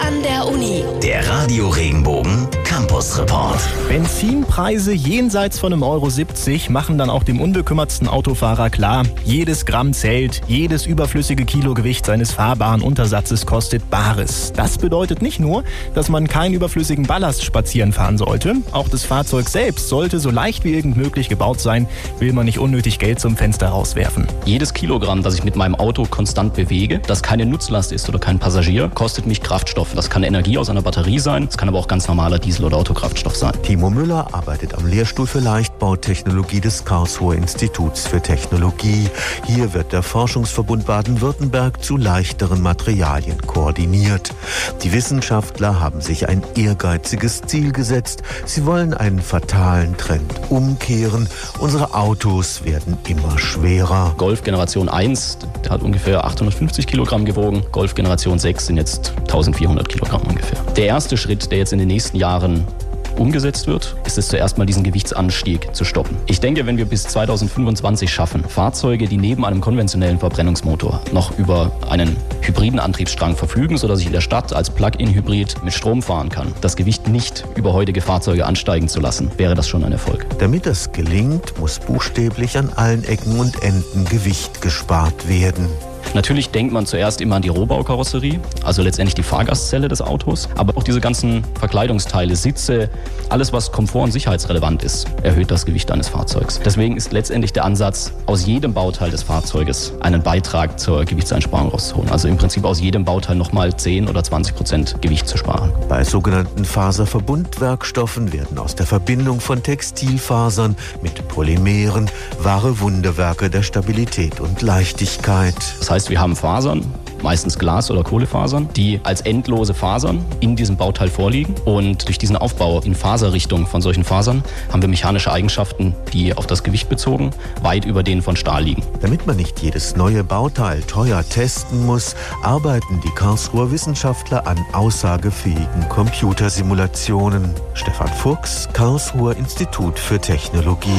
an der Uni. Der Radio Regenbogen Campus Report. Benzinpreise jenseits von einem Euro 70 machen dann auch dem unbekümmertsten Autofahrer klar, jedes Gramm zählt, jedes überflüssige Kilogewicht seines fahrbaren Untersatzes kostet Bares. Das bedeutet nicht nur, dass man keinen überflüssigen Ballast spazieren fahren sollte, auch das Fahrzeug selbst sollte so leicht wie irgend möglich gebaut sein, will man nicht unnötig Geld zum Fenster rauswerfen. Jedes Kilogramm, das ich mit meinem Auto konstant bewege, das keine Nutzlast ist oder kein Passagier, kostet mich Kraftstoff. Das kann Energie aus einer Batterie sein, es kann aber auch ganz normaler Diesel- oder Autokraftstoff sein. Timo Müller arbeitet am Lehrstuhl für Leichtbautechnologie des Karlsruher Instituts für Technologie. Hier wird der Forschungsverbund Baden-Württemberg zu leichteren Materialien koordiniert. Die Wissenschaftler haben sich ein ehrgeiziges Ziel gesetzt. Sie wollen einen fatalen Trend umkehren. Unsere Autos werden immer schwerer. Golf Generation 1, der hat ungefähr 850 Kilogramm gewogen. Golf Generation 6 sind jetzt 1400 Kilogramm ungefähr. Der erste Schritt, der jetzt in den nächsten Jahren umgesetzt wird, ist es zuerst mal diesen Gewichtsanstieg zu stoppen. Ich denke, wenn wir bis 2025 schaffen, Fahrzeuge, die neben einem konventionellen Verbrennungsmotor noch über einen hybriden Antriebsstrang verfügen, sodass ich in der Stadt als Plug-in-Hybrid mit Strom fahren kann, das Gewicht nicht über heutige Fahrzeuge ansteigen zu lassen, wäre das schon ein Erfolg. Damit das gelingt, muss buchstäblich an allen Ecken und Enden Gewicht gespart werden. Natürlich denkt man zuerst immer an die Rohbaukarosserie, also letztendlich die Fahrgastzelle des Autos, aber auch diese ganzen Verkleidungsteile, Sitze, alles was komfort- und sicherheitsrelevant ist, erhöht das Gewicht eines Fahrzeugs. Deswegen ist letztendlich der Ansatz, aus jedem Bauteil des Fahrzeuges einen Beitrag zur Gewichtseinsparung rauszuholen. Also im Prinzip aus jedem Bauteil nochmal 10 oder 20 Prozent Gewicht zu sparen. Bei sogenannten Faserverbundwerkstoffen werden aus der Verbindung von Textilfasern mit Polymeren wahre Wunderwerke der Stabilität und Leichtigkeit. Das heißt, wir haben Fasern, meistens Glas- oder Kohlefasern, die als endlose Fasern in diesem Bauteil vorliegen. Und durch diesen Aufbau in Faserrichtung von solchen Fasern haben wir mechanische Eigenschaften, die auf das Gewicht bezogen weit über denen von Stahl liegen. Damit man nicht jedes neue Bauteil teuer testen muss, arbeiten die Karlsruher Wissenschaftler an aussagefähigen Computersimulationen. Stefan Fuchs, Karlsruher Institut für Technologie.